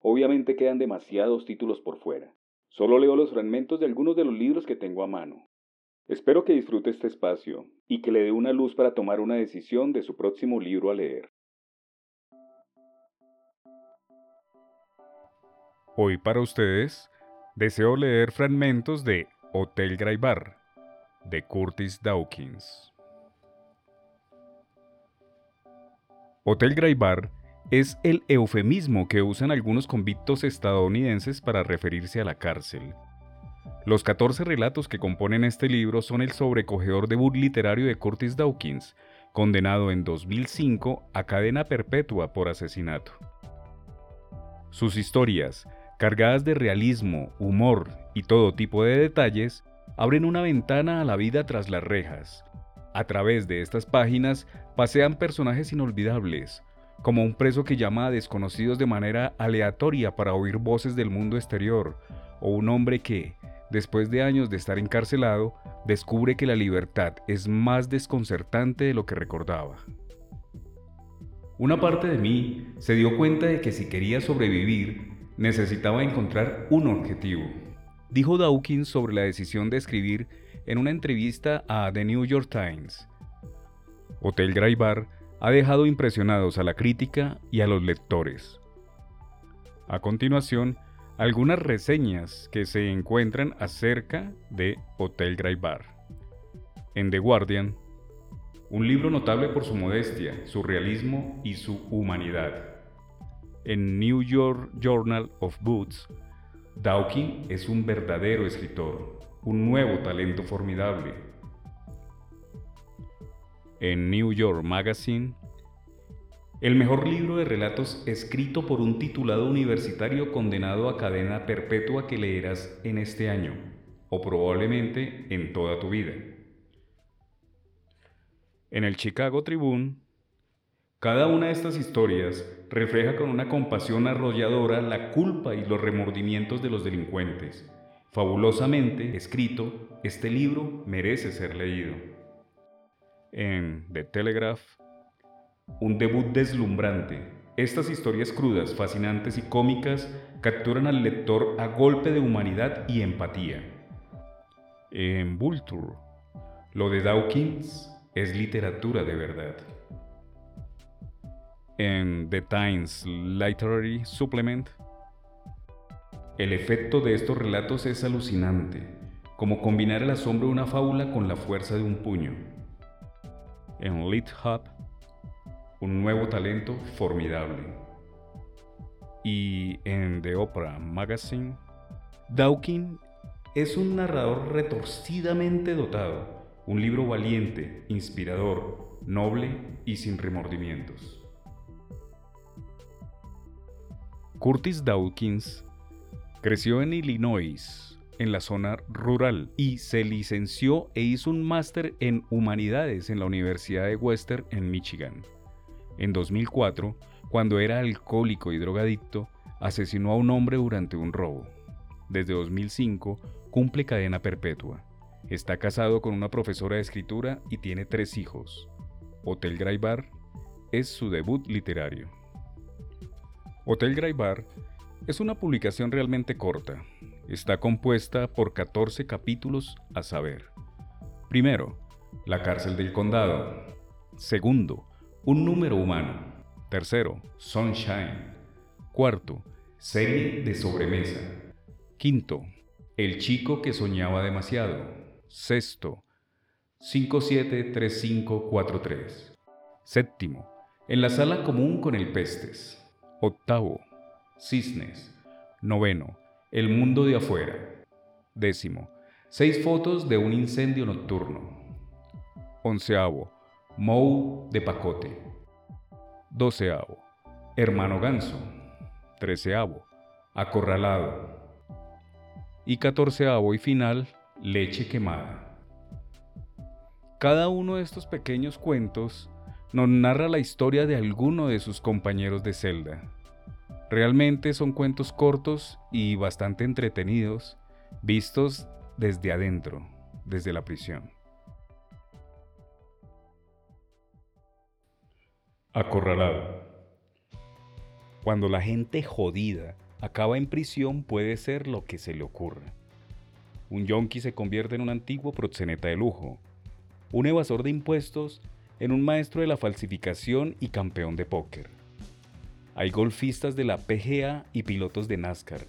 Obviamente quedan demasiados títulos por fuera. Solo leo los fragmentos de algunos de los libros que tengo a mano. Espero que disfrute este espacio y que le dé una luz para tomar una decisión de su próximo libro a leer. Hoy para ustedes deseo leer fragmentos de Hotel Graibar de Curtis Dawkins. Hotel Graibar es el eufemismo que usan algunos convictos estadounidenses para referirse a la cárcel. Los 14 relatos que componen este libro son el sobrecogedor debut literario de Curtis Dawkins, condenado en 2005 a cadena perpetua por asesinato. Sus historias, cargadas de realismo, humor y todo tipo de detalles, abren una ventana a la vida tras las rejas. A través de estas páginas pasean personajes inolvidables, como un preso que llama a desconocidos de manera aleatoria para oír voces del mundo exterior, o un hombre que, después de años de estar encarcelado, descubre que la libertad es más desconcertante de lo que recordaba. Una parte de mí se dio cuenta de que si quería sobrevivir, necesitaba encontrar un objetivo. Dijo Dawkins sobre la decisión de escribir en una entrevista a The New York Times. Hotel Graibar ha dejado impresionados a la crítica y a los lectores. A continuación, algunas reseñas que se encuentran acerca de Hotel Graibar. En The Guardian, un libro notable por su modestia, su realismo y su humanidad. En New York Journal of Books, Dawkins es un verdadero escritor, un nuevo talento formidable, en New York Magazine, el mejor libro de relatos escrito por un titulado universitario condenado a cadena perpetua que leerás en este año, o probablemente en toda tu vida. En el Chicago Tribune, cada una de estas historias refleja con una compasión arrolladora la culpa y los remordimientos de los delincuentes. Fabulosamente escrito, este libro merece ser leído en The Telegraph, un debut deslumbrante. Estas historias crudas, fascinantes y cómicas capturan al lector a golpe de humanidad y empatía. En Vulture, lo de Dawkins es literatura de verdad. En The Times Literary Supplement, el efecto de estos relatos es alucinante, como combinar el asombro de una fábula con la fuerza de un puño en Lit Hub un nuevo talento formidable. Y en The Opera Magazine, Dawkins es un narrador retorcidamente dotado, un libro valiente, inspirador, noble y sin remordimientos. Curtis Dawkins creció en Illinois en la zona rural y se licenció e hizo un máster en humanidades en la Universidad de Western en Michigan. En 2004, cuando era alcohólico y drogadicto, asesinó a un hombre durante un robo. Desde 2005 cumple cadena perpetua. Está casado con una profesora de escritura y tiene tres hijos. Hotel Graibar es su debut literario. Hotel Graibar es una publicación realmente corta, Está compuesta por 14 capítulos a saber. Primero, la cárcel del condado. Segundo, un número humano. Tercero, Sunshine. Cuarto, serie de sobremesa. Quinto, el chico que soñaba demasiado. Sexto, 573543. Séptimo, en la sala común con el pestes. Octavo, cisnes. Noveno, el mundo de afuera. Décimo. Seis fotos de un incendio nocturno. Onceavo. Mou de pacote. Doceavo. Hermano ganso. Treceavo. Acorralado. Y catorceavo y final, Leche quemada. Cada uno de estos pequeños cuentos nos narra la historia de alguno de sus compañeros de celda. Realmente son cuentos cortos y bastante entretenidos, vistos desde adentro, desde la prisión. Acorralado. Cuando la gente jodida acaba en prisión puede ser lo que se le ocurra. Un yonki se convierte en un antiguo proxeneta de lujo, un evasor de impuestos en un maestro de la falsificación y campeón de póker. Hay golfistas de la PGA y pilotos de NASCAR,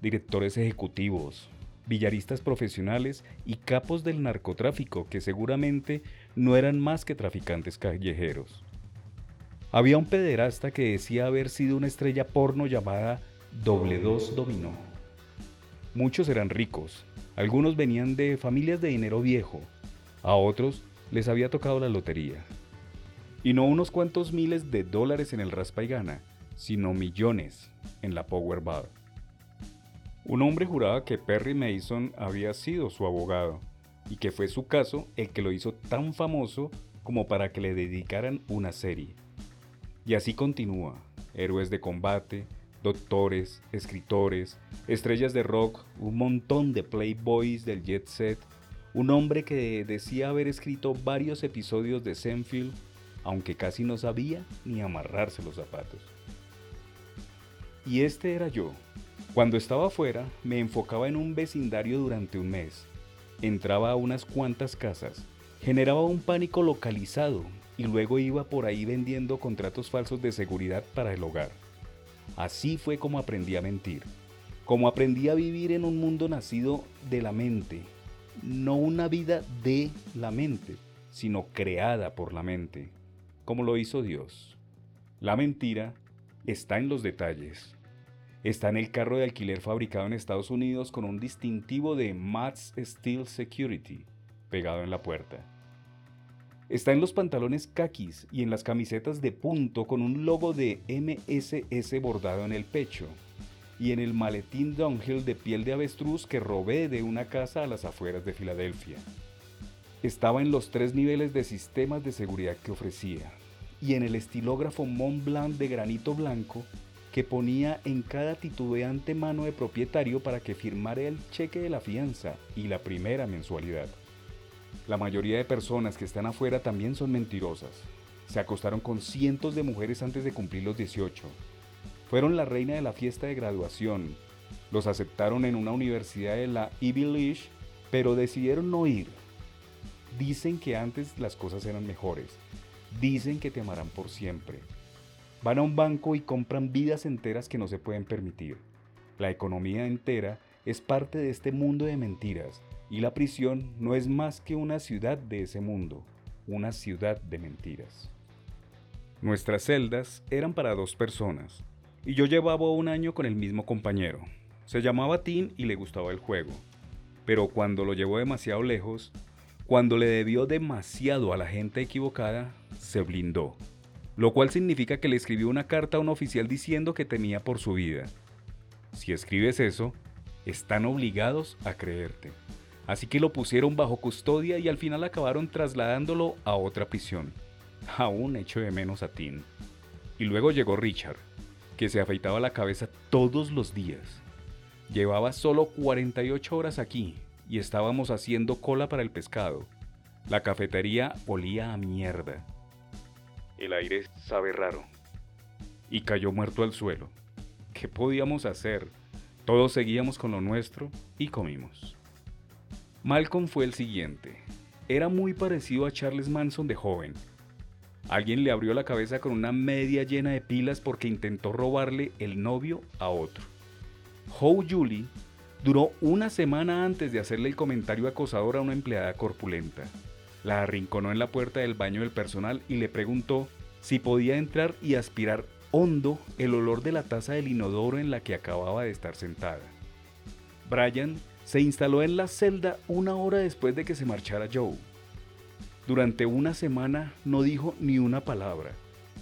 directores ejecutivos, billaristas profesionales y capos del narcotráfico que seguramente no eran más que traficantes callejeros. Había un pederasta que decía haber sido una estrella porno llamada Doble Dos Dominó. Muchos eran ricos, algunos venían de familias de dinero viejo, a otros les había tocado la lotería. Y no unos cuantos miles de dólares en el raspa y gana, sino millones en la Powerball. Un hombre juraba que Perry Mason había sido su abogado y que fue su caso el que lo hizo tan famoso como para que le dedicaran una serie. Y así continúa, héroes de combate, doctores, escritores, estrellas de rock, un montón de playboys del jet set, un hombre que decía haber escrito varios episodios de Senfield, aunque casi no sabía ni amarrarse los zapatos. Y este era yo. Cuando estaba afuera, me enfocaba en un vecindario durante un mes. Entraba a unas cuantas casas, generaba un pánico localizado y luego iba por ahí vendiendo contratos falsos de seguridad para el hogar. Así fue como aprendí a mentir, como aprendí a vivir en un mundo nacido de la mente, no una vida de la mente, sino creada por la mente, como lo hizo Dios. La mentira está en los detalles. Está en el carro de alquiler fabricado en Estados Unidos con un distintivo de Mats Steel Security pegado en la puerta. Está en los pantalones kakis y en las camisetas de punto con un logo de MSS bordado en el pecho y en el maletín downhill de piel de avestruz que robé de una casa a las afueras de Filadelfia. Estaba en los tres niveles de sistemas de seguridad que ofrecía y en el estilógrafo Mont Blanc de granito blanco que ponía en cada titubeante mano de propietario para que firmara el cheque de la fianza y la primera mensualidad. La mayoría de personas que están afuera también son mentirosas. Se acostaron con cientos de mujeres antes de cumplir los 18 fueron la reina de la fiesta de graduación. Los aceptaron en una universidad de la Ivy League, pero decidieron no ir. Dicen que antes las cosas eran mejores. Dicen que te amarán por siempre. Van a un banco y compran vidas enteras que no se pueden permitir. La economía entera es parte de este mundo de mentiras y la prisión no es más que una ciudad de ese mundo, una ciudad de mentiras. Nuestras celdas eran para dos personas, y yo llevaba un año con el mismo compañero. Se llamaba Tim y le gustaba el juego. Pero cuando lo llevó demasiado lejos, cuando le debió demasiado a la gente equivocada, se blindó. Lo cual significa que le escribió una carta a un oficial diciendo que temía por su vida. Si escribes eso, están obligados a creerte. Así que lo pusieron bajo custodia y al final acabaron trasladándolo a otra prisión. Aún hecho de menos a Tim. Y luego llegó Richard, que se afeitaba la cabeza todos los días. Llevaba solo 48 horas aquí y estábamos haciendo cola para el pescado. La cafetería olía a mierda. El aire sabe raro. Y cayó muerto al suelo. ¿Qué podíamos hacer? Todos seguíamos con lo nuestro y comimos. Malcolm fue el siguiente. Era muy parecido a Charles Manson de joven, Alguien le abrió la cabeza con una media llena de pilas porque intentó robarle el novio a otro. Howe Julie duró una semana antes de hacerle el comentario acosador a una empleada corpulenta. La arrinconó en la puerta del baño del personal y le preguntó si podía entrar y aspirar hondo el olor de la taza del inodoro en la que acababa de estar sentada. Brian se instaló en la celda una hora después de que se marchara Joe. Durante una semana no dijo ni una palabra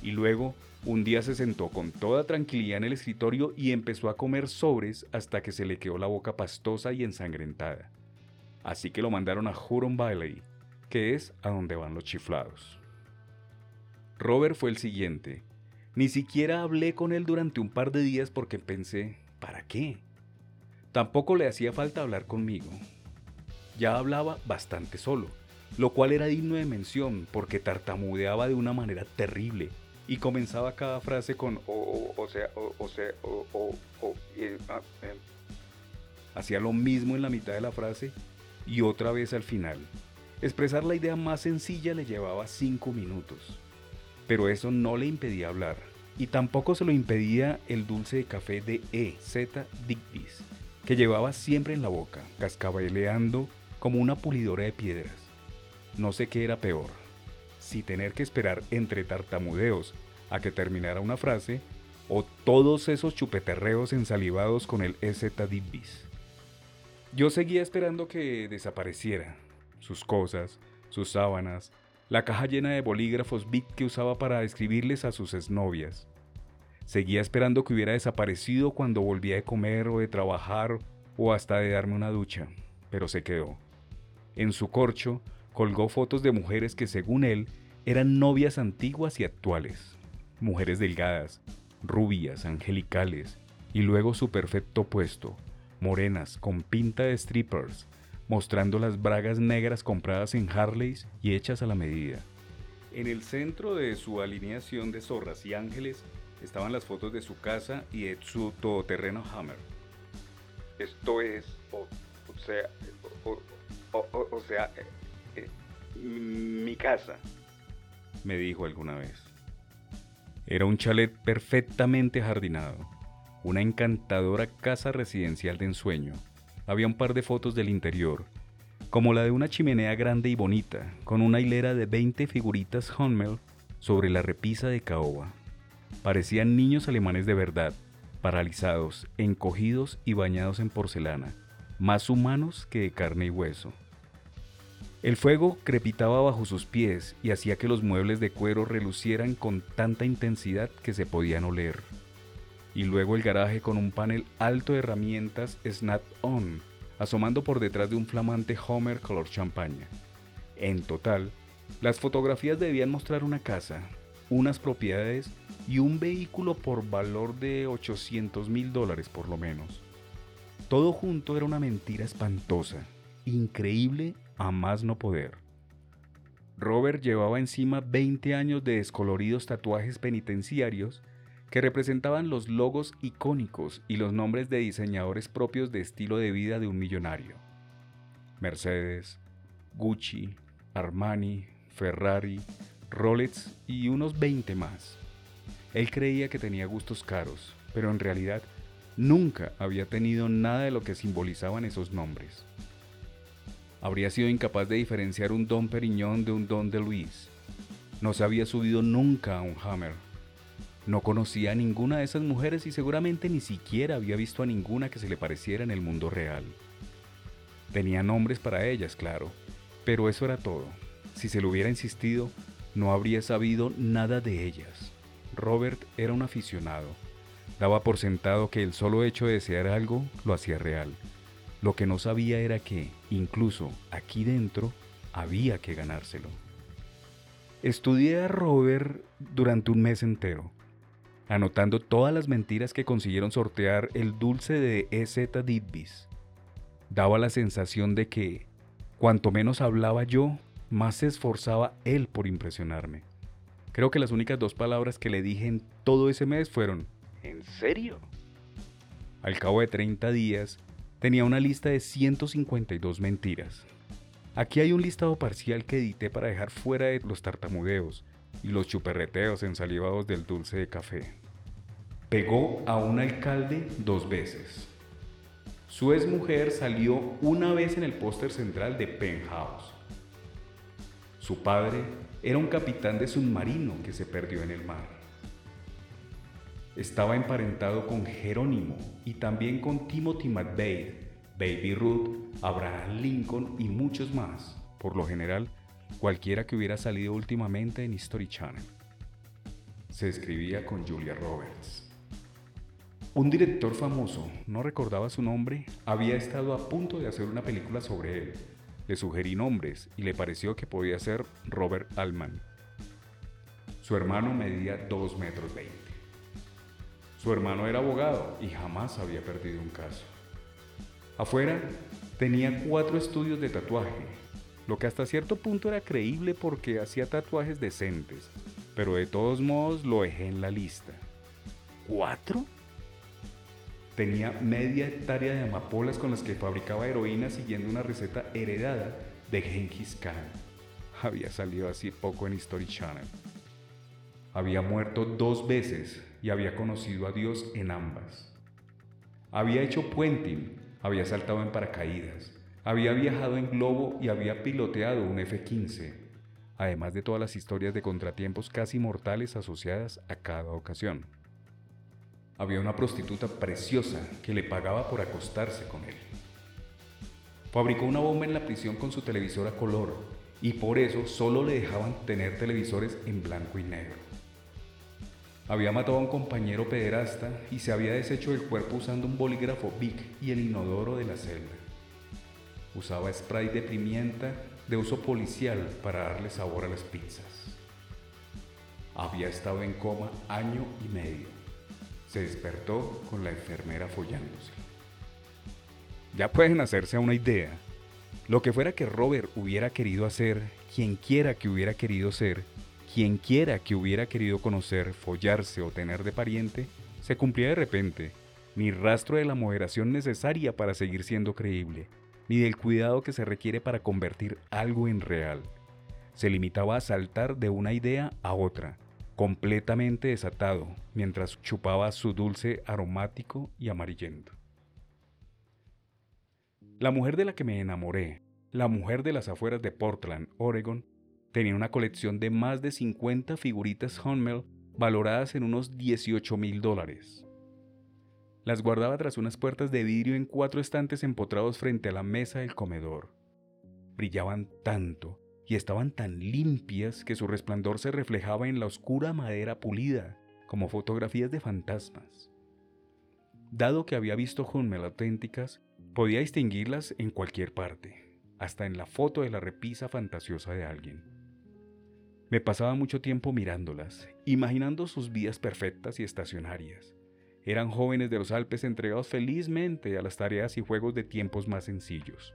y luego Un día se sentó con toda tranquilidad en el escritorio y empezó a comer sobres hasta que se le quedó la boca pastosa y ensangrentada. Así que lo mandaron a Huron Valley, que es a donde van los chiflados. Robert fue el siguiente. Ni siquiera hablé con él durante un par de días porque pensé, ¿para qué? Tampoco le hacía falta hablar conmigo. Ya hablaba bastante solo, lo cual era digno de mención porque tartamudeaba de una manera terrible y comenzaba cada frase con o, o, sea, o, o sea, o, o, o ah, eh. Hacía lo mismo en la mitad de la frase y otra vez al final. Expresar la idea más sencilla le llevaba cinco minutos. Pero eso no le impedía hablar. Y tampoco se lo impedía el dulce de café de E. Z. Digby's, que llevaba siempre en la boca, cascabeleando como una pulidora de piedras. No sé qué era peor, si tener que esperar entre tartamudeos a que terminara una frase o todos esos chupeterreos ensalivados con el EZ Dibbis. Yo seguía esperando que desapareciera, sus cosas, sus sábanas, la caja llena de bolígrafos Big que usaba para escribirles a sus exnovias. Seguía esperando que hubiera desaparecido cuando volvía de comer o de trabajar o hasta de darme una ducha, pero se quedó. En su corcho colgó fotos de mujeres que según él eran novias antiguas y actuales, mujeres delgadas, rubias, angelicales, y luego su perfecto opuesto, morenas, con pinta de strippers, mostrando las bragas negras compradas en Harleys y hechas a la medida. En el centro de su alineación de zorras y ángeles estaban las fotos de su casa y de su todoterreno Hammer. Esto es, o, sea, o, sea, eh, mi casa, me dijo alguna vez. Era un chalet perfectamente jardinado, una encantadora casa residencial de ensueño. Había un par de fotos del interior, como la de una chimenea grande y bonita, con una hilera de 20 figuritas Honmel sobre la repisa de caoba. Parecían niños alemanes de verdad, paralizados, encogidos y bañados en porcelana, más humanos que de carne y hueso. El fuego crepitaba bajo sus pies y hacía que los muebles de cuero relucieran con tanta intensidad que se podían oler. Y luego el garaje con un panel alto de herramientas Snap-on, asomando por detrás de un flamante Homer color champaña. En total, las fotografías debían mostrar una casa, unas propiedades y un vehículo por valor de 800 mil dólares por lo menos. Todo junto era una mentira espantosa, increíble a más no poder. Robert llevaba encima 20 años de descoloridos tatuajes penitenciarios que representaban los logos icónicos y los nombres de diseñadores propios de estilo de vida de un millonario. Mercedes, Gucci, Armani, Ferrari, Rolex y unos 20 más. Él creía que tenía gustos caros, pero en realidad nunca había tenido nada de lo que simbolizaban esos nombres habría sido incapaz de diferenciar un Don Periñón de un Don de Luis. No se había subido nunca a un Hammer. No conocía a ninguna de esas mujeres y seguramente ni siquiera había visto a ninguna que se le pareciera en el mundo real. Tenía nombres para ellas, claro, pero eso era todo. Si se lo hubiera insistido, no habría sabido nada de ellas. Robert era un aficionado. Daba por sentado que el solo hecho de desear algo lo hacía real lo que no sabía era que, incluso aquí dentro, había que ganárselo. Estudié a Robert durante un mes entero, anotando todas las mentiras que consiguieron sortear el dulce de EZ Didbis. Daba la sensación de que, cuanto menos hablaba yo, más se esforzaba él por impresionarme. Creo que las únicas dos palabras que le dije en todo ese mes fueron, ¿en serio? Al cabo de 30 días, tenía una lista de 152 mentiras. Aquí hay un listado parcial que edité para dejar fuera de los tartamudeos y los chuperreteos ensalivados del dulce de café. Pegó a un alcalde dos veces. Su exmujer salió una vez en el póster central de Penthouse. Su padre era un capitán de submarino que se perdió en el mar. Estaba emparentado con Jerónimo y también con Timothy McVeigh, Baby Ruth, Abraham Lincoln y muchos más, por lo general, cualquiera que hubiera salido últimamente en History Channel. se escribía con Julia Roberts. Un director famoso, no recordaba su nombre, había estado a punto de hacer una película sobre él. Le sugerí nombres y le pareció que podía ser Robert Altman. Su hermano medía 2 metros 20. Su hermano era abogado y jamás había perdido un caso. Afuera tenía cuatro estudios de tatuaje, lo que hasta cierto punto era creíble porque hacía tatuajes decentes, pero de todos modos lo dejé en la lista. ¿Cuatro? Tenía media hectárea de amapolas con las que fabricaba heroína siguiendo una receta heredada de Genghis Khan. Había salido así poco en History Channel. Había muerto dos veces y había conocido a Dios en ambas. Había hecho puenting, había saltado en paracaídas, había viajado en globo y había piloteado un F-15, además de todas las historias de contratiempos casi mortales asociadas a cada ocasión había una prostituta preciosa que le pagaba por acostarse con él. Fabricó una bomba en la prisión con su televisor a color y por eso solo le dejaban tener televisores en blanco y negro. Había matado a un compañero pederasta y se había deshecho del cuerpo usando un bolígrafo Bic y el inodoro de la celda. Usaba spray de pimienta de uso policial para darle sabor a las pizzas. Había estado en coma año y medio se despertó con la enfermera follándose. Ya pueden hacerse una idea. Lo que fuera que Robert hubiera querido hacer, quien quiera que hubiera querido ser, quien quiera que hubiera querido conocer, follarse o tener de pariente, se cumplía de repente, ni rastro de la moderación necesaria para seguir siendo creíble, ni del cuidado que se requiere para convertir algo en real. Se limitaba a saltar de una idea a otra, completamente desatado, mientras chupaba su dulce aromático y amarillento. La mujer de la que me enamoré, la mujer de las afueras de Portland, Oregon, tenía una colección de más de 50 figuritas Hummel valoradas en unos 18 mil dólares. Las guardaba tras unas puertas de vidrio en cuatro estantes empotrados frente a la mesa del comedor. Brillaban tanto y estaban tan limpias que su resplandor se reflejaba en la oscura madera pulida, como fotografías de fantasmas. Dado que había visto Hummel auténticas, podía distinguirlas en cualquier parte, hasta en la foto de la repisa fantasiosa de alguien. Me pasaba mucho tiempo mirándolas, imaginando sus vidas perfectas y estacionarias. Eran jóvenes de los Alpes entregados felizmente a las tareas y juegos de tiempos más sencillos.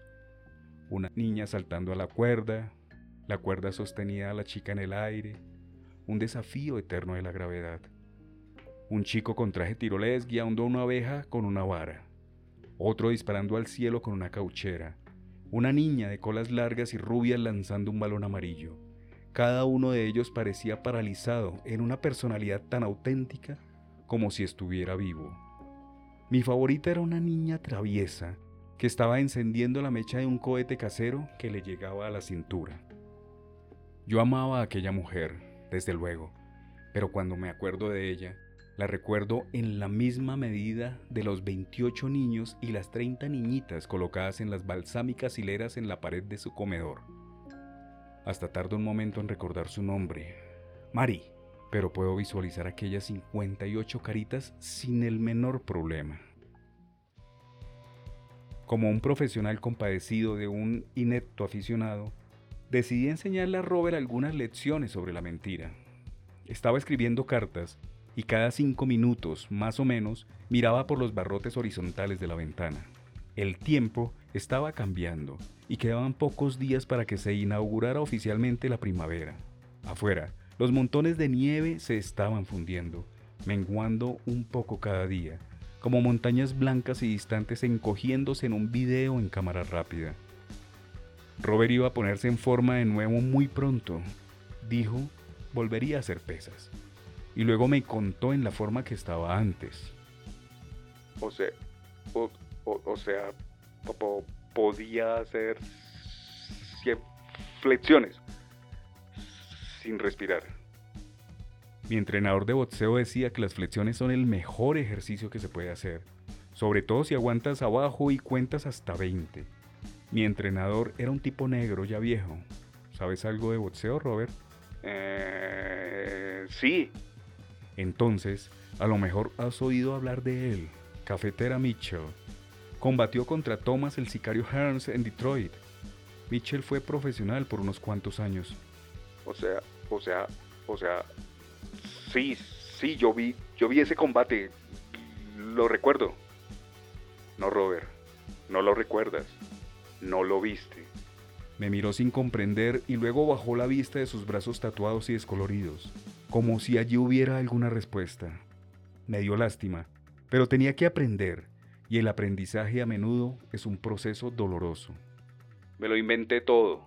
Una niña saltando a la cuerda, la cuerda sostenía a la chica en el aire, un desafío eterno de la gravedad. Un chico con traje tirolés guiando una abeja con una vara, otro disparando al cielo con una cauchera, una niña de colas largas y rubias lanzando un balón amarillo. Cada uno de ellos parecía paralizado en una personalidad tan auténtica como si estuviera vivo. Mi favorita era una niña traviesa que estaba encendiendo la mecha de un cohete casero que le llegaba a la cintura. Yo amaba a aquella mujer, desde luego, pero cuando me acuerdo de ella, la recuerdo en la misma medida de los 28 niños y las 30 niñitas colocadas en las balsámicas hileras en la pared de su comedor. Hasta tardo un momento en recordar su nombre, Mari, pero puedo visualizar aquellas 58 caritas sin el menor problema. Como un profesional compadecido de un inepto aficionado, decidí enseñarle a Robert algunas lecciones sobre la mentira. Estaba escribiendo cartas y cada cinco minutos, más o menos, miraba por los barrotes horizontales de la ventana. El tiempo estaba cambiando y quedaban pocos días para que se inaugurara oficialmente la primavera. Afuera, los montones de nieve se estaban fundiendo, menguando un poco cada día, como montañas blancas y distantes encogiéndose en un video en cámara rápida. Robert iba a ponerse en forma de nuevo muy pronto. Dijo, volvería a hacer pesas. Y luego me contó en la forma que estaba antes. O sea, sea, podía hacer 100 flexiones sin respirar. Mi entrenador de boxeo decía que las flexiones son el mejor ejercicio que se puede hacer, sobre todo si aguantas abajo y cuentas hasta 20. Mi entrenador era un tipo negro ya viejo. ¿Sabes algo de boxeo, Robert? Eh, sí. Entonces, a lo mejor has oído hablar de él, Cafetera Mitchell. Combatió contra Thomas el sicario Hearns en Detroit. Mitchell fue profesional por unos cuantos años. O sea, o sea, o sea, sí, sí, yo vi, yo vi ese combate, lo recuerdo. No, Robert, no lo recuerdas, no lo viste. Me miró sin comprender y luego bajó la vista de sus brazos tatuados y descoloridos, como si allí hubiera alguna respuesta. Me dio lástima, pero tenía que aprender, y el aprendizaje a menudo es un proceso doloroso. Me lo inventé todo.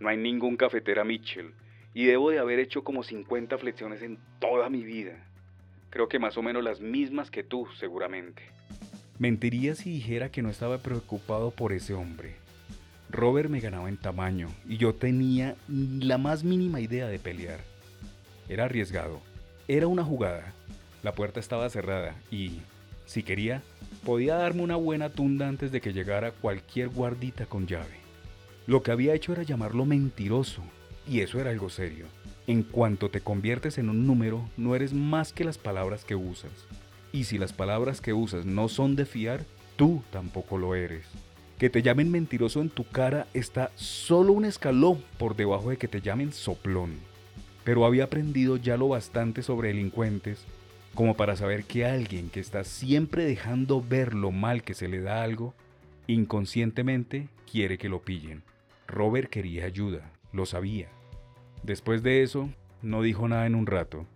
No hay ningún cafetera Mitchell, y debo de haber hecho como 50 flexiones en toda mi vida. Creo que más o menos las mismas que tú, seguramente. Mentiría si dijera que no estaba preocupado por ese hombre. Robert me ganaba en tamaño y yo tenía la más mínima idea de pelear. Era arriesgado. Era una jugada. La puerta estaba cerrada y, si quería, podía darme una buena tunda antes de que llegara cualquier guardita con llave. Lo que había hecho era llamarlo mentiroso, y eso era algo serio. En cuanto te conviertes en un número, no eres más que las palabras que usas. Y si las palabras que usas no son de fiar, tú tampoco lo eres. Que te llamen mentiroso en tu cara está solo un escalón por debajo de que te llamen soplón. Pero había aprendido ya lo bastante sobre delincuentes como para saber que alguien que está siempre dejando ver lo mal que se le da algo, inconscientemente quiere que lo pillen. Robert quería ayuda, lo sabía. Después de eso, no dijo nada en un rato.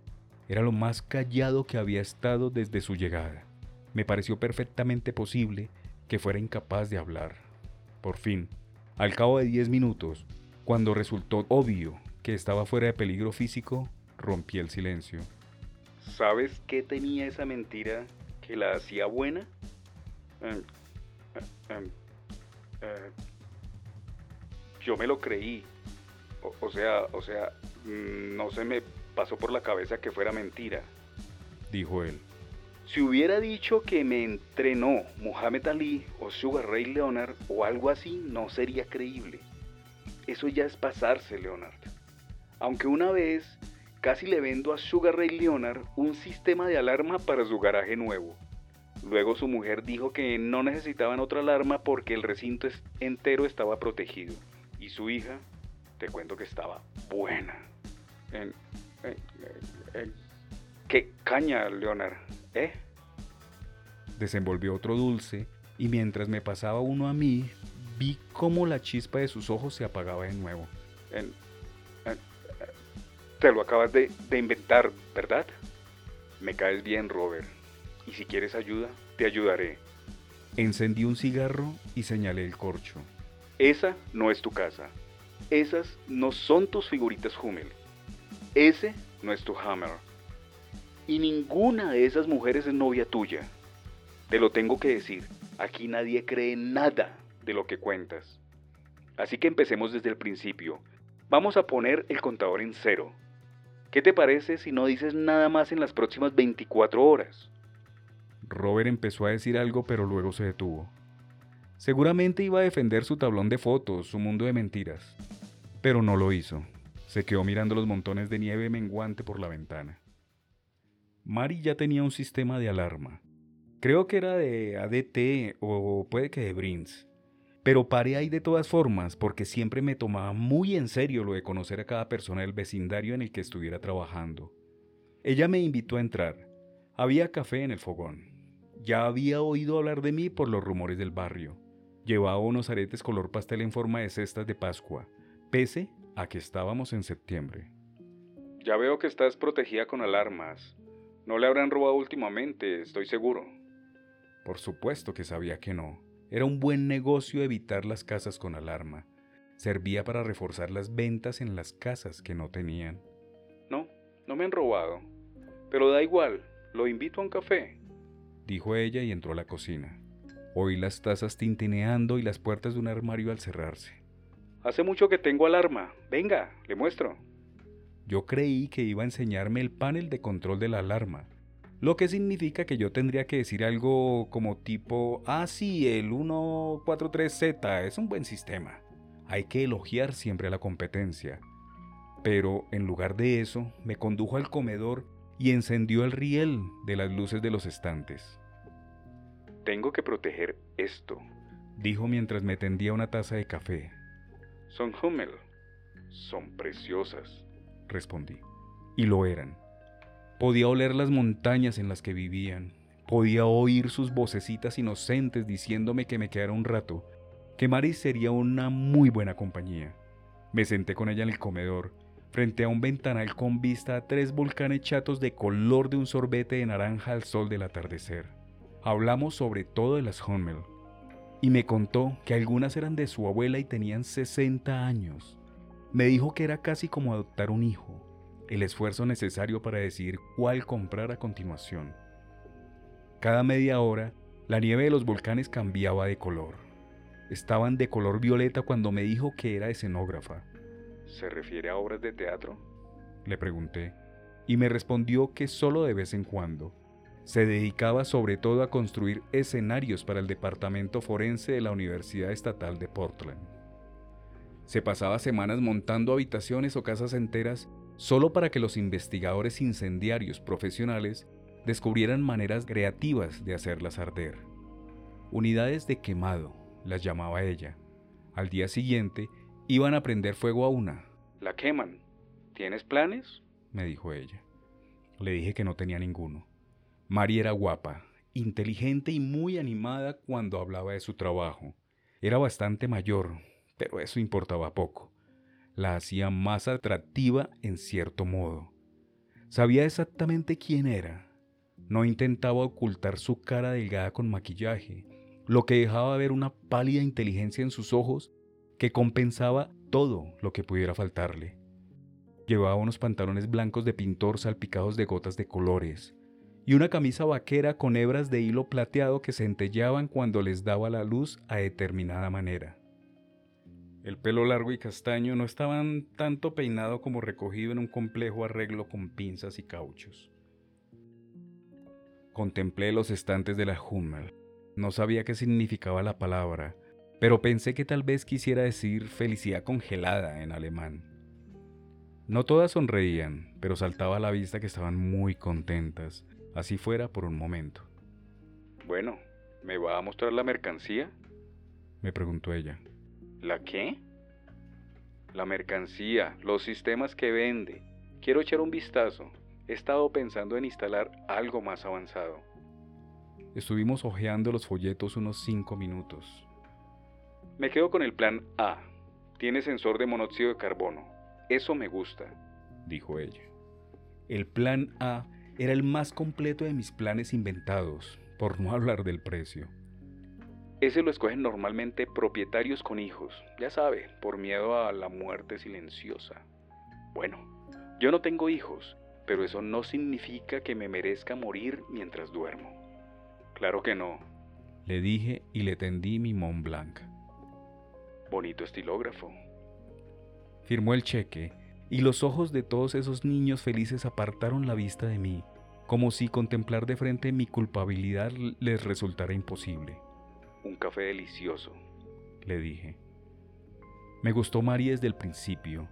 Era lo más callado que había estado desde su llegada. Me pareció perfectamente posible que fuera incapaz de hablar. Por fin, al cabo de diez minutos, cuando resultó obvio que estaba fuera de peligro físico, rompí el silencio. ¿Sabes qué tenía esa mentira que la hacía buena? Em, em, eh, yo me lo creí. O, sea, o sea, mm, no se me pasó por la cabeza que fuera mentira. Dijo él. Si hubiera dicho que me entrenó Muhammad Ali o Sugar Ray Leonard o algo así, no sería creíble. Eso ya es pasarse, Leonard. Aunque una vez casi le vendo a Sugar Ray Leonard un sistema de alarma para su garaje nuevo. Luego su mujer dijo que no necesitaban otra alarma porque el recinto entero estaba protegido. Y su hija, te cuento que estaba buena. ¿Qué caña, Leonard? ¿Eh? Desenvolvió otro dulce y mientras me pasaba uno a mí, vi cómo la chispa de sus ojos se apagaba de nuevo. Te lo acabas de, de inventar, ¿verdad? Me caes bien, Robert. Y si quieres ayuda, te ayudaré. Encendí un cigarro y señalé el corcho. Esa no es tu casa. Esas no son tus figuritas Hummel. Ese no es tu Hammer y ninguna de esas mujeres es novia tuya. Te lo tengo que decir, aquí nadie cree nada de lo que cuentas. Así que empecemos desde el principio. Vamos a poner el contador en cero. ¿Qué te parece si no dices nada más en las próximas 24 horas? Robert empezó a decir algo pero luego se detuvo. Seguramente iba a defender su tablón de fotos, su mundo de mentiras. Pero no lo hizo. Se quedó mirando los montones de nieve menguante por la ventana. Mari ya tenía un sistema de alarma. Creo que era de ADT o puede que de Brins. Pero paré ahí de todas formas porque siempre me tomaba muy en serio lo de conocer a cada persona del vecindario en el que estuviera trabajando. Ella me invitó a entrar. Había café en el fogón. Ya había oído hablar de mí por los rumores del barrio. Llevaba unos aretes color pastel en forma de cestas de Pascua, pese a que estábamos en septiembre. Ya veo que estás protegida con alarmas. No le habrán robado últimamente, estoy seguro. Por supuesto que sabía que no. Era un buen negocio evitar las casas con alarma. Servía para reforzar las ventas en las casas que no tenían. No, no me han robado. Pero da igual, lo invito a un café. Dijo ella y entró a la cocina. Oí las tazas tintineando y las puertas de un armario al cerrarse. Hace mucho que tengo alarma. Venga, le muestro. Yo creí que iba a enseñarme el panel de control de la alarma, lo que significa que yo tendría que decir algo como tipo, ah sí, el 143Z es un buen sistema. Hay que elogiar siempre a la competencia. Pero en lugar de eso, me condujo al comedor y encendió el riel de las luces de los estantes. Tengo que proteger esto, dijo mientras me tendía una taza de café. Son Hummel. Son preciosas, respondí. Y lo eran. Podía oler las montañas en las que vivían. Podía oír sus vocecitas inocentes diciéndome que me quedara un rato, que Maris sería una muy buena compañía. Me senté con ella en el comedor, frente a un ventanal con vista a tres volcanes chatos de color de un sorbete de naranja al sol del atardecer. Hablamos sobre todo de las Hummel, y me contó que algunas eran de su abuela y tenían 60 años. Me dijo que era casi como adoptar un hijo, el esfuerzo necesario para decidir cuál comprar a continuación. Cada media hora, la nieve de los volcanes cambiaba de color. Estaban de color violeta cuando me dijo que era escenógrafa. ¿Se refiere a obras de teatro? Le pregunté, y me respondió que solo de vez en cuando. Se dedicaba sobre todo a construir escenarios para el Departamento Forense de la Universidad Estatal de Portland. Se pasaba semanas montando habitaciones o casas enteras solo para que los investigadores incendiarios profesionales descubrieran maneras creativas de hacerlas arder. Unidades de quemado, las llamaba ella. Al día siguiente iban a prender fuego a una. La queman. ¿Tienes planes? me dijo ella. Le dije que no tenía ninguno. Mari era guapa, inteligente y muy animada cuando hablaba de su trabajo. Era bastante mayor, pero eso importaba poco. La hacía más atractiva en cierto modo. Sabía exactamente quién era. No intentaba ocultar su cara delgada con maquillaje, lo que dejaba ver una pálida inteligencia en sus ojos que compensaba todo lo que pudiera faltarle. Llevaba unos pantalones blancos de pintor salpicados de gotas de colores y una camisa vaquera con hebras de hilo plateado que centellaban cuando les daba la luz a determinada manera. El pelo largo y castaño no estaban tanto peinado como recogido en un complejo arreglo con pinzas y cauchos. Contemplé los estantes de la Hummel. No sabía qué significaba la palabra, pero pensé que tal vez quisiera decir felicidad congelada en alemán. No todas sonreían, pero saltaba a la vista que estaban muy contentas, así fuera por un momento. Bueno, ¿me va a mostrar la mercancía? Me preguntó ella. ¿La qué? La mercancía, los sistemas que vende. Quiero echar un vistazo. He estado pensando en instalar algo más avanzado. Estuvimos hojeando los folletos unos cinco minutos. Me quedo con el plan A. Tiene sensor de monóxido de carbono. Eso me gusta, dijo ella. El plan A era el más completo de mis planes inventados, por no hablar del precio. Ese lo escogen normalmente propietarios con hijos, ya sabe, por miedo a la muerte silenciosa. Bueno, yo no tengo hijos, pero eso no significa que me merezca morir mientras duermo. Claro que no, le dije y le tendí mi Mont Blanc. Bonito estilógrafo. Firmó el cheque y los ojos de todos esos niños felices apartaron la vista de mí, como si contemplar de frente mi culpabilidad les resultara imposible. Un café delicioso, le dije. Me gustó Mari desde el principio.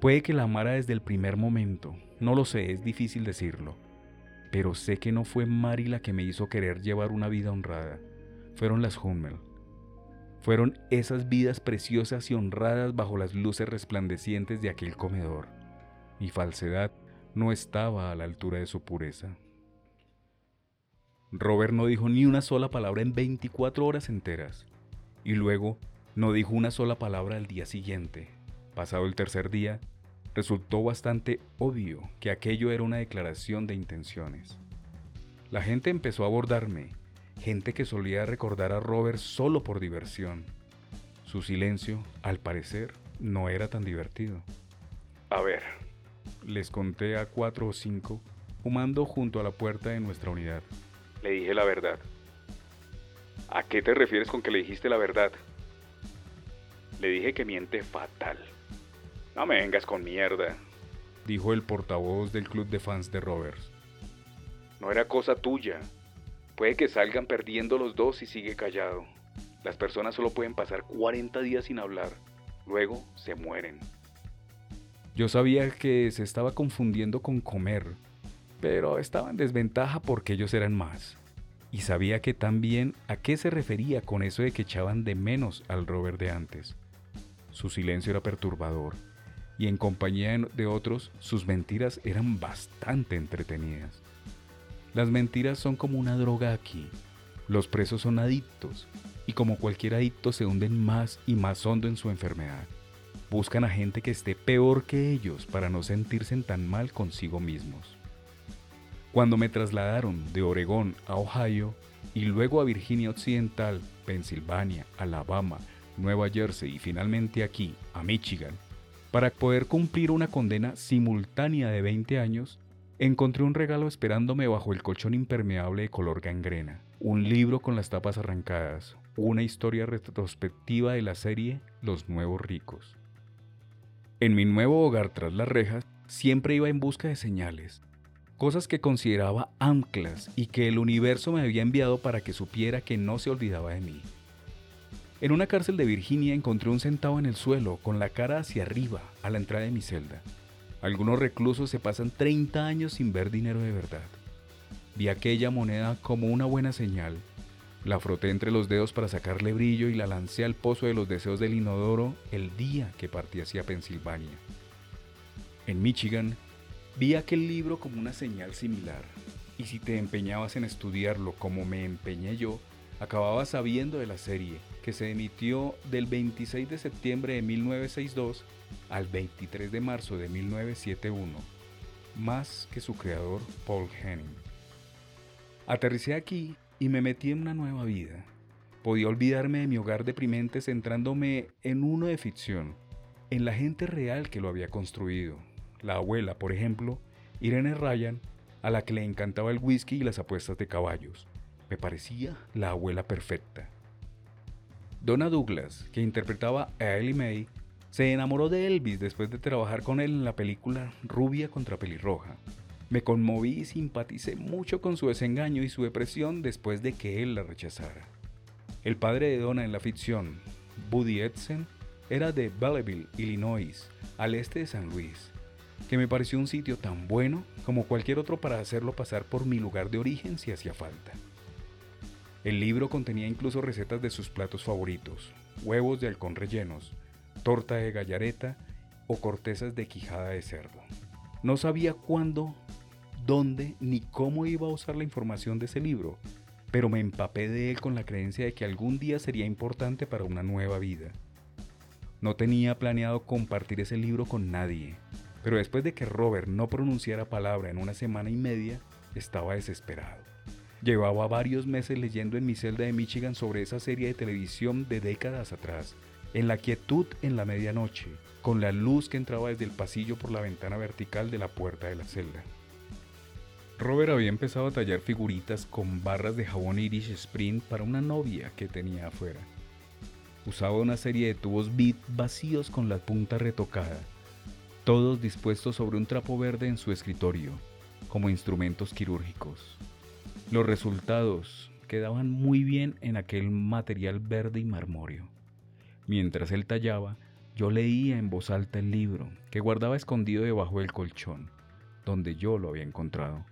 Puede que la amara desde el primer momento, no lo sé, es difícil decirlo. Pero sé que no fue Mari la que me hizo querer llevar una vida honrada. Fueron las Hummel. Fueron esas vidas preciosas y honradas bajo las luces resplandecientes de aquel comedor. Mi falsedad no estaba a la altura de su pureza. Robert no dijo ni una sola palabra en 24 horas enteras. Y luego no dijo una sola palabra al día siguiente. Pasado el tercer día, resultó bastante obvio que aquello era una declaración de intenciones. La gente empezó a abordarme, gente que solía recordar a Robert solo por diversión. Su silencio, al parecer, no era tan divertido. A ver, les conté a cuatro o cinco, fumando junto a la puerta de nuestra unidad. Le dije la verdad. ¿A qué te refieres con que le dijiste la verdad? Le dije que miente fatal. No me vengas con mierda, dijo el portavoz del club de fans de Roberts. No era cosa tuya. Puede que salgan perdiendo los dos y sigue callado. Las personas solo pueden pasar 40 días sin hablar. Luego se mueren. Yo sabía que se estaba confundiendo con comer, pero estaba en desventaja porque ellos eran más. Y sabía que también a qué se refería con eso de que echaban de menos al Robert de antes. Su silencio era perturbador, y en compañía de otros sus mentiras eran bastante entretenidas. Las mentiras son como una droga aquí. Los presos son adictos, y como cualquier adicto se hunden más y más hondo en su enfermedad. Buscan a gente que esté peor que ellos para no sentirse tan mal consigo mismos. Cuando me trasladaron de Oregón a Ohio y luego a Virginia Occidental, Pensilvania, Alabama, Nueva Jersey y finalmente aquí, a Michigan, para poder cumplir una condena simultánea de 20 años, encontré un regalo esperándome bajo el colchón impermeable de color gangrena, un libro con las tapas arrancadas, una historia retrospectiva de la serie Los Nuevos Ricos. En mi nuevo hogar tras las rejas, siempre iba en busca de señales, cosas que consideraba anclas y que el universo me había enviado para que supiera que no se olvidaba de mí. En una cárcel de Virginia encontré un centavo en el suelo, con la cara hacia arriba, a la entrada de mi celda. Algunos reclusos se pasan 30 años sin ver dinero de verdad. Vi aquella moneda como una buena señal. La froté entre los dedos para sacarle brillo y la lancé al pozo de los deseos del inodoro el día que partí hacia Pensilvania. En Michigan, vi aquel libro como una señal similar, y si te empeñabas en estudiarlo como me empeñé yo, acababas sabiendo de la serie que se emitió del 26 de septiembre de 1962 al 23 de marzo de 1971, más que su creador Paul Henning. Aterricé aquí y me metí en una nueva vida. Podía olvidarme de mi hogar deprimente centrándome en uno de ficción, en la gente real que lo había construido. La abuela, por ejemplo, Irene Ryan, a la que le encantaba el whisky y las apuestas de caballos. Me parecía la abuela perfecta. Donna Douglas, que interpretaba a Ellie May, se enamoró de Elvis después de trabajar con él en la película Rubia contra Pelirroja. Me conmoví y simpaticé mucho con su desengaño y su depresión después de que él la rechazara. El padre de Donna en la ficción, Buddy Edson, era de Belleville, Illinois, al este de San Luis, que me pareció un sitio tan bueno como cualquier otro para hacerlo pasar por mi lugar de origen si hacía falta. El libro contenía incluso recetas de sus platos favoritos, huevos de halcón rellenos, torta de gallareta o cortezas de quijada de cerdo. No sabía cuándo, dónde ni cómo iba a usar la información de ese libro, pero me empapé de él con la creencia de que algún día sería importante para una nueva vida. No tenía planeado compartir ese libro con nadie, pero después de que Robert no pronunciara palabra en una semana y media, estaba desesperado. Llevaba varios meses leyendo en mi celda de Michigan sobre esa serie de televisión de décadas atrás, en la quietud en la medianoche, con la luz que entraba desde el pasillo por la ventana vertical de la puerta de la celda. Robert había empezado a tallar figuritas con barras de jabón Irish Spring para una novia que tenía afuera. Usaba una serie de tubos bit vacíos con la punta retocada, todos dispuestos sobre un trapo verde en su escritorio, como instrumentos quirúrgicos. Los resultados quedaban muy bien en aquel material verde y marmóreo. Mientras él tallaba, yo leía en voz alta el libro que guardaba escondido debajo del colchón, donde yo lo había encontrado.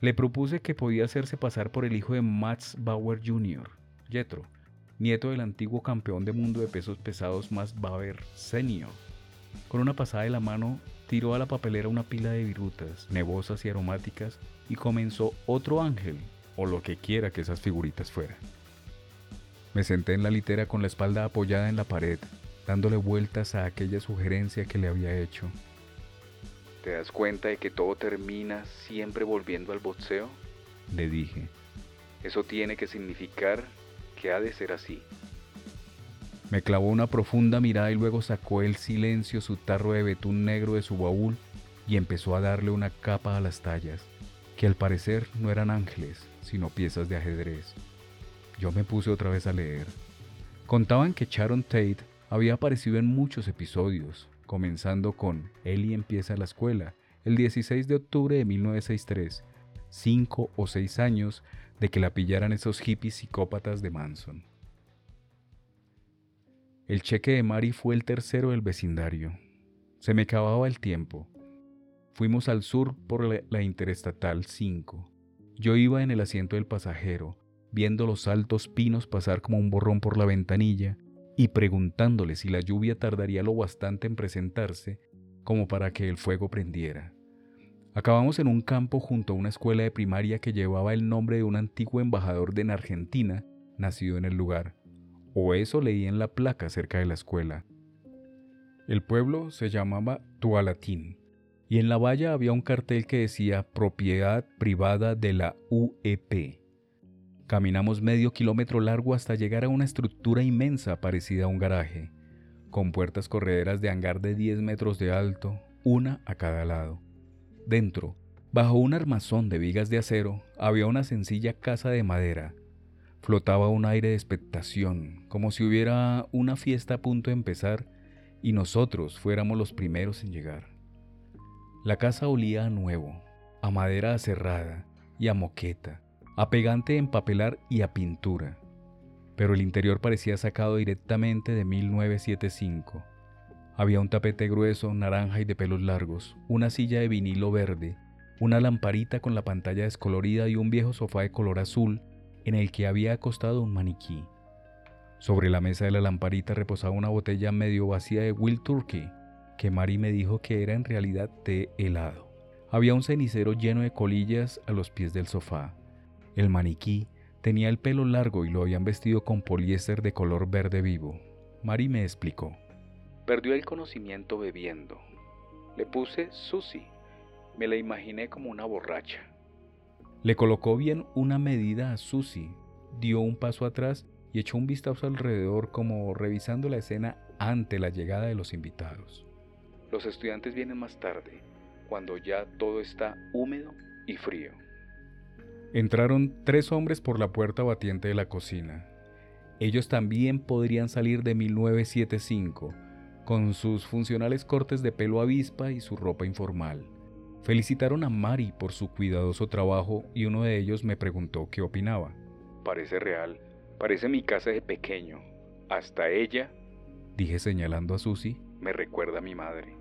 Le propuse que podía hacerse pasar por el hijo de Max Bauer Jr., Jethro, nieto del antiguo campeón de mundo de pesos pesados Max Bauer Senior. Con una pasada de la mano, tiró a la papelera una pila de virutas, nevosas y aromáticas y comenzó otro ángel, o lo que quiera que esas figuritas fueran. Me senté en la litera con la espalda apoyada en la pared, dándole vueltas a aquella sugerencia que le había hecho. ¿Te das cuenta de que todo termina siempre volviendo al boxeo? Le dije. Eso tiene que significar que ha de ser así. Me clavó una profunda mirada y luego sacó el silencio su tarro de betún negro de su baúl y empezó a darle una capa a las tallas que al parecer no eran ángeles, sino piezas de ajedrez. Yo me puse otra vez a leer. Contaban que Sharon Tate había aparecido en muchos episodios, comenzando con Ellie empieza la escuela, el 16 de octubre de 1963, cinco o seis años de que la pillaran esos hippies psicópatas de Manson. El cheque de Mari fue el tercero del vecindario. Se me acababa el tiempo. fuimos al sur por la, Interestatal 5. Yo iba en el asiento del pasajero, viendo los altos pinos pasar como un borrón por la ventanilla y preguntándole si la lluvia tardaría lo bastante en presentarse como para que el fuego prendiera. Acabamos en un campo junto a una escuela de primaria que llevaba el nombre de un antiguo embajador de Argentina nacido en el lugar, o eso leí en la placa cerca de la escuela. El pueblo se llamaba Tualatín, y en la valla había un cartel que decía propiedad privada de la UEP. Caminamos medio kilómetro largo hasta llegar a una estructura inmensa parecida a un garaje, con puertas correderas de hangar de 10 metros de alto, una a cada lado. Dentro, bajo un armazón de vigas de acero, había una sencilla casa de madera. Flotaba un aire de expectación, como si hubiera una fiesta a punto de empezar y nosotros fuéramos los primeros en llegar. La casa olía a nuevo, a madera aserrada y a moqueta, a pegante en papelar y a pintura, pero el interior parecía sacado directamente de 1975 había un tapete grueso, naranja y de pelos largos, una silla de vinilo verde, una lamparita con la pantalla descolorida y un viejo sofá de color azul en el que había acostado un maniquí. Sobre la mesa de la lamparita reposaba una botella medio vacía de Will Turkey, que Mari me dijo que era en realidad té helado. Había un cenicero lleno de colillas a los pies del sofá. El maniquí tenía el pelo largo y lo habían vestido con poliéster de color verde vivo. Mari me explicó. Perdió el conocimiento bebiendo. Le puse Susi. Me la imaginé como una borracha. Le colocó bien una medida a Susi, dio un paso atrás y echó un vistazo alrededor como revisando la escena ante la llegada de los invitados. Los estudiantes vienen más tarde, cuando ya todo está húmedo y frío. Entraron tres hombres por la puerta batiente de la cocina. Ellos también podrían salir de 1975 con sus funcionales cortes de pelo avispa y su ropa informal. Felicitaron a Mari por su cuidadoso trabajo y uno de ellos me preguntó qué opinaba. Parece real, parece mi casa de pequeño. Hasta ella, dije señalando a Susi, me recuerda a mi madre.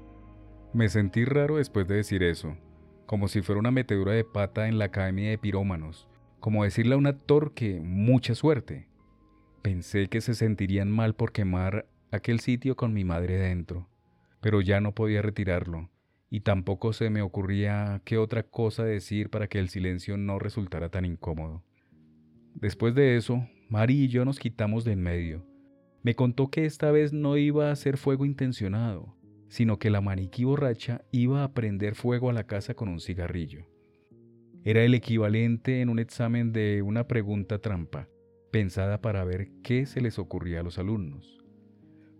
Me sentí raro después de decir eso, como si fuera una metedura de pata en la academia de pirómanos, como decirle a un actor que mucha suerte. Pensé que se sentirían mal por quemar aquel sitio con mi madre dentro, pero ya no podía retirarlo, y tampoco se me ocurría qué otra cosa decir para que el silencio no resultara tan incómodo. Después de eso, Mari y yo nos quitamos de en medio. Me contó que esta vez no iba a ser fuego intencionado, sino que la maniquí borracha iba a prender fuego a la casa con un cigarrillo. Era el equivalente en un examen de una pregunta trampa, pensada para ver qué se les ocurría a los alumnos.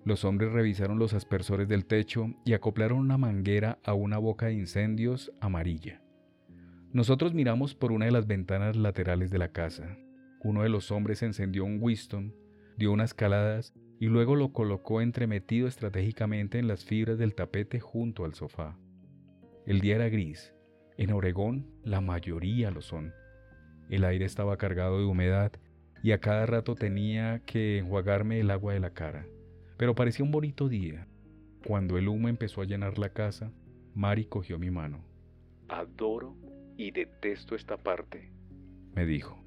Los hombres revisaron los aspersores del techo y acoplaron una manguera a una boca de incendios amarilla. Nosotros miramos por una de las ventanas laterales de la casa. Uno de los hombres encendió un Winston, dio unas caladas y luego lo colocó entremetido estratégicamente en las fibras del tapete junto al sofá. El día era gris. En Oregón la mayoría lo son. El aire estaba cargado de humedad y a cada rato tenía que enjuagarme el agua de la cara. Pero parecía un bonito día. Cuando el humo empezó a llenar la casa, Mari cogió mi mano. Adoro y detesto esta parte, me dijo.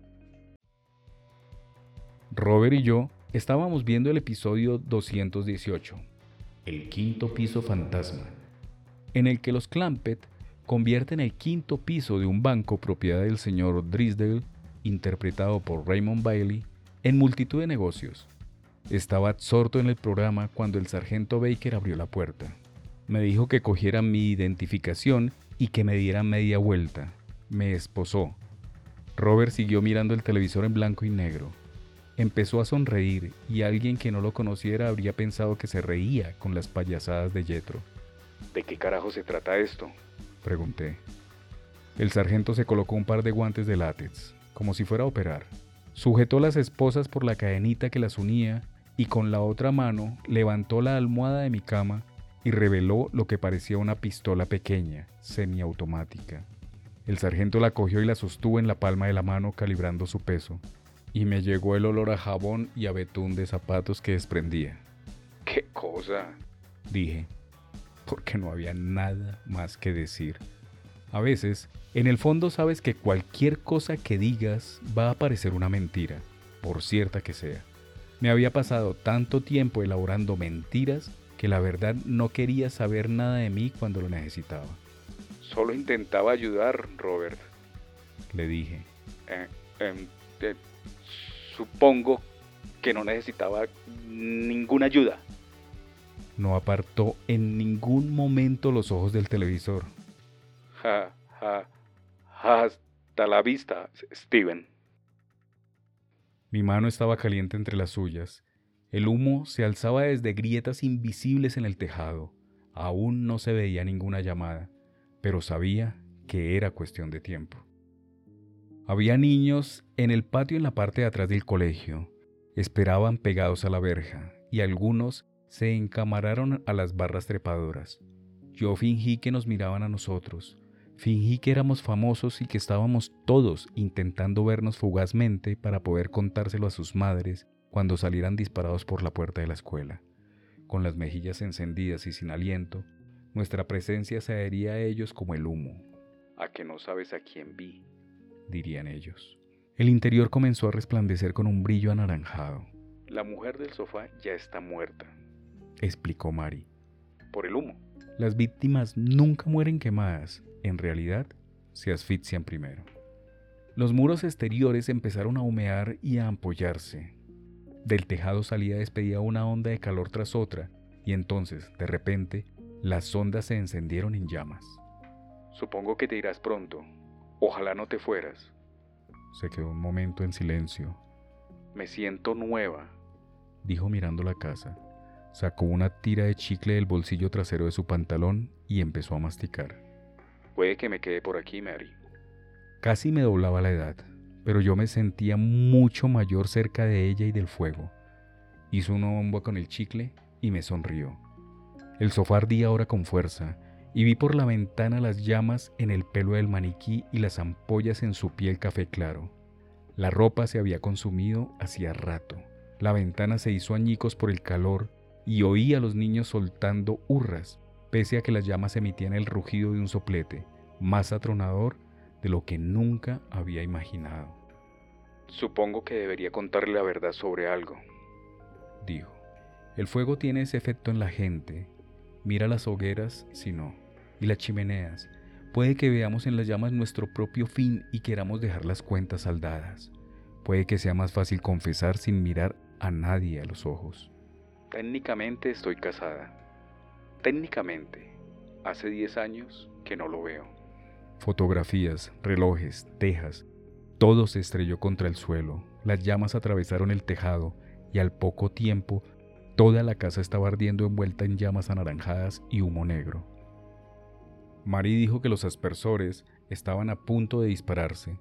Robert y yo estábamos viendo el episodio 218, El quinto piso fantasma, en el que los Clampett convierten el quinto piso de un banco propiedad del señor Drisdale, interpretado por Raymond Bailey, en multitud de negocios. Estaba absorto en el programa cuando el sargento Baker abrió la puerta. Me dijo que cogiera mi identificación y que me diera media vuelta. Me esposó. Robert siguió mirando el televisor en blanco y negro. Empezó a sonreír y alguien que no lo conociera habría pensado que se reía con las payasadas de Jetro. ¿De qué carajo se trata esto? Pregunté. El sargento se colocó un par de guantes de látex, como si fuera a operar. Sujetó las esposas por la cadenita que las unía y con la otra mano levantó la almohada de mi cama y reveló lo que parecía una pistola pequeña, semiautomática. El sargento la cogió y la sostuvo en la palma de la mano calibrando su peso, y me llegó el olor a jabón y a betún de zapatos que desprendía. ¡Qué cosa! dije, porque no había nada más que decir. A veces, en el fondo sabes que cualquier cosa que digas va a parecer una mentira, por cierta que sea. Me había pasado tanto tiempo elaborando mentiras que la verdad no quería saber nada de mí cuando lo necesitaba. Solo intentaba ayudar, Robert. Le dije. Eh, em, eh, supongo que no necesitaba ninguna ayuda. No apartó en ningún momento los ojos del televisor. Ja, ja, hasta la vista, Steven. Mi mano estaba caliente entre las suyas. El humo se alzaba desde grietas invisibles en el tejado. Aún no se veía ninguna llamada, pero sabía que era cuestión de tiempo. Había niños en el patio en la parte de atrás del colegio. Esperaban pegados a la verja y algunos se encamararon a las barras trepadoras. Yo fingí que nos miraban a nosotros. Fingí que éramos famosos y que estábamos todos intentando vernos fugazmente para poder contárselo a sus madres cuando salieran disparados por la puerta de la escuela. Con las mejillas encendidas y sin aliento, nuestra presencia se adhería a ellos como el humo. A que no sabes a quién vi, dirían ellos. El interior comenzó a resplandecer con un brillo anaranjado. La mujer del sofá ya está muerta, explicó Mari. Por el humo. Las víctimas nunca mueren quemadas, en realidad se asfixian primero. Los muros exteriores empezaron a humear y a ampollarse. Del tejado salía despedida una onda de calor tras otra, y entonces, de repente, las ondas se encendieron en llamas. Supongo que te irás pronto. Ojalá no te fueras. Se quedó un momento en silencio. Me siento nueva, dijo mirando la casa. Sacó una tira de chicle del bolsillo trasero de su pantalón y empezó a masticar. Puede que me quede por aquí, Mary. Casi me doblaba la edad, pero yo me sentía mucho mayor cerca de ella y del fuego. Hizo una bomba con el chicle y me sonrió. El sofá ardía ahora con fuerza, y vi por la ventana las llamas en el pelo del maniquí y las ampollas en su piel café claro. La ropa se había consumido hacía rato. La ventana se hizo añicos por el calor y oí a los niños soltando hurras pese a que las llamas emitían el rugido de un soplete, más atronador de lo que nunca había imaginado. Supongo que debería contarle la verdad sobre algo, dijo. El fuego tiene ese efecto en la gente. Mira las hogueras, si no, y las chimeneas. Puede que veamos en las llamas nuestro propio fin y queramos dejar las cuentas saldadas. Puede que sea más fácil confesar sin mirar a nadie a los ojos. Técnicamente estoy casada. Técnicamente, hace 10 años que no lo veo. Fotografías, relojes, tejas, todo se estrelló contra el suelo, las llamas atravesaron el tejado y al poco tiempo toda la casa estaba ardiendo envuelta en llamas anaranjadas y humo negro. Marie dijo que los aspersores estaban a punto de dispararse,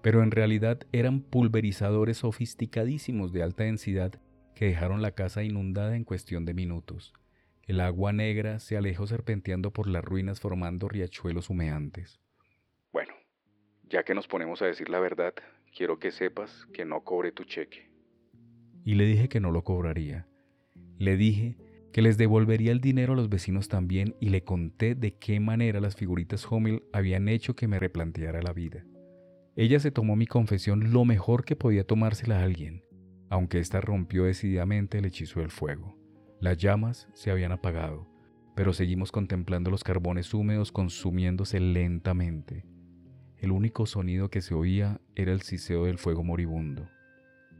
pero en realidad eran pulverizadores sofisticadísimos de alta densidad que dejaron la casa inundada en cuestión de minutos. El agua negra se alejó serpenteando por las ruinas formando riachuelos humeantes. Bueno, ya que nos ponemos a decir la verdad, quiero que sepas que no cobré tu cheque. Y le dije que no lo cobraría. Le dije que les devolvería el dinero a los vecinos también y le conté de qué manera las figuritas Hommel habían hecho que me replanteara la vida. Ella se tomó mi confesión lo mejor que podía tomársela a alguien, aunque ésta rompió decididamente el hechizo del fuego. Las llamas se habían apagado, pero seguimos contemplando los carbones húmedos consumiéndose lentamente. El único sonido que se oía era el siseo del fuego moribundo.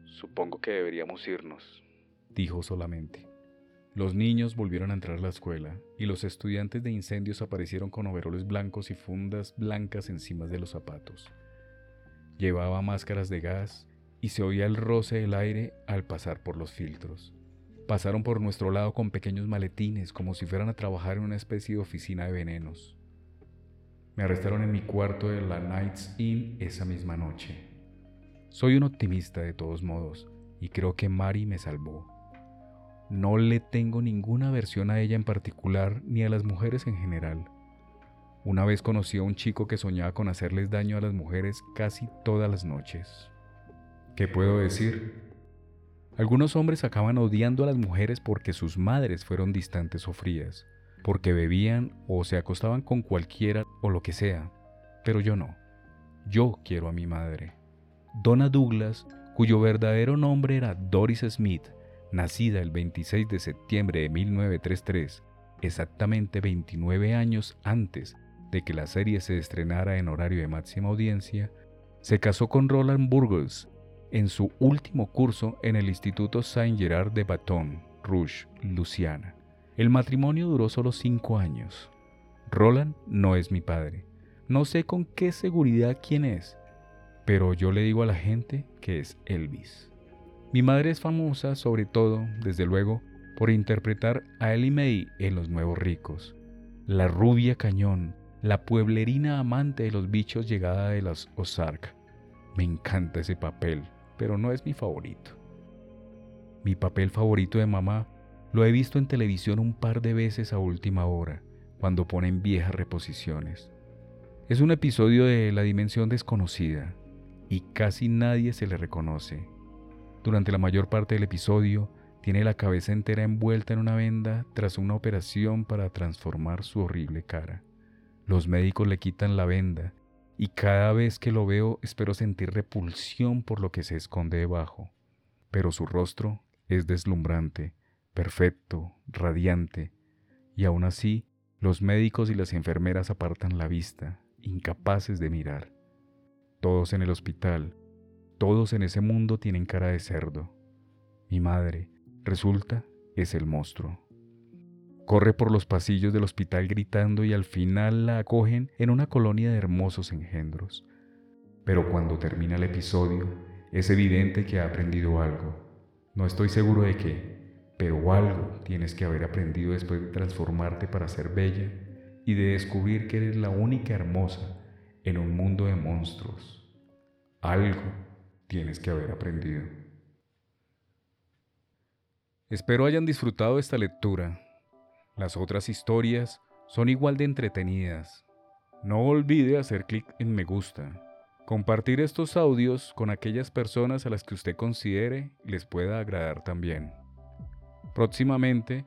Supongo que deberíamos irnos, dijo solamente. Los niños volvieron a entrar a la escuela y los estudiantes de incendios aparecieron con overoles blancos y fundas blancas encima de los zapatos. Llevaba máscaras de gas y se oía el roce del aire al pasar por los filtros. Pasaron por nuestro lado con pequeños maletines, como si fueran a trabajar en una especie de oficina de venenos. Me arrestaron en mi cuarto de la Knights Inn esa misma noche. Soy un optimista de todos modos, y creo que Mari me salvó. No le tengo ninguna aversión a ella en particular ni a las mujeres en general. Una vez conocí a un chico que soñaba con hacerles daño a las mujeres casi todas las noches. ¿Qué puedo decir? Algunos hombres acaban odiando a las mujeres porque sus madres fueron distantes o frías, porque bebían o se acostaban con cualquiera o lo que sea. pero yo no. Yo quiero a mi madre. Donna Douglas, cuyo verdadero nombre era Doris Smith, nacida el 26 de septiembre de 1933, exactamente 29 años antes de que la serie se estrenara en horario de máxima audiencia, se casó con Roland Burgos en su último curso en el Instituto Saint-Gerard de Baton Rouge, Luciana. El matrimonio duró solo cinco años. Roland no es mi padre. No sé con qué seguridad quién es, pero yo le digo a la gente que es Elvis. Mi madre es famosa sobre todo, desde luego, por interpretar a Ellie Mae en Los Nuevos Ricos, la rubia cañón, la pueblerina amante de los bichos llegada de las Ozark. Me encanta ese papel, pero no es mi favorito. Mi papel favorito de mamá lo he visto en televisión un par de veces a última hora, cuando ponen viejas reposiciones. Es un episodio de La Dimensión Desconocida, y casi nadie se le reconoce. Durante la mayor parte del episodio, tiene la cabeza entera envuelta en una venda tras una operación para transformar su horrible cara. Los médicos le quitan la venda y cada vez que lo veo espero sentir repulsión por lo que se esconde debajo. Pero su rostro es deslumbrante, perfecto, radiante, y aún así los médicos y las enfermeras apartan la vista, incapaces de mirar. Todos en el hospital, todos en ese mundo tienen cara de cerdo. Mi madre, resulta, es el monstruo. Corre por los pasillos del hospital gritando y al final la acogen en una colonia de hermosos engendros. Pero cuando termina el episodio, es evidente que ha aprendido algo. No estoy seguro de qué, pero algo tienes que haber aprendido después de transformarte para ser bella y de descubrir que eres la única hermosa en un mundo de monstruos. Algo tienes que haber aprendido. Espero hayan disfrutado esta lectura. Las otras historias son igual de entretenidas. No olvide hacer clic en me gusta. Compartir estos audios con aquellas personas a las que usted considere les pueda agradar también. Próximamente,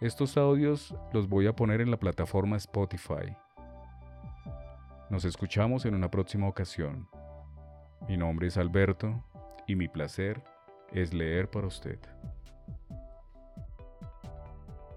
estos audios los voy a poner en la plataforma Spotify. Nos escuchamos en una próxima ocasión. Mi nombre es Alberto y mi placer es leer para usted.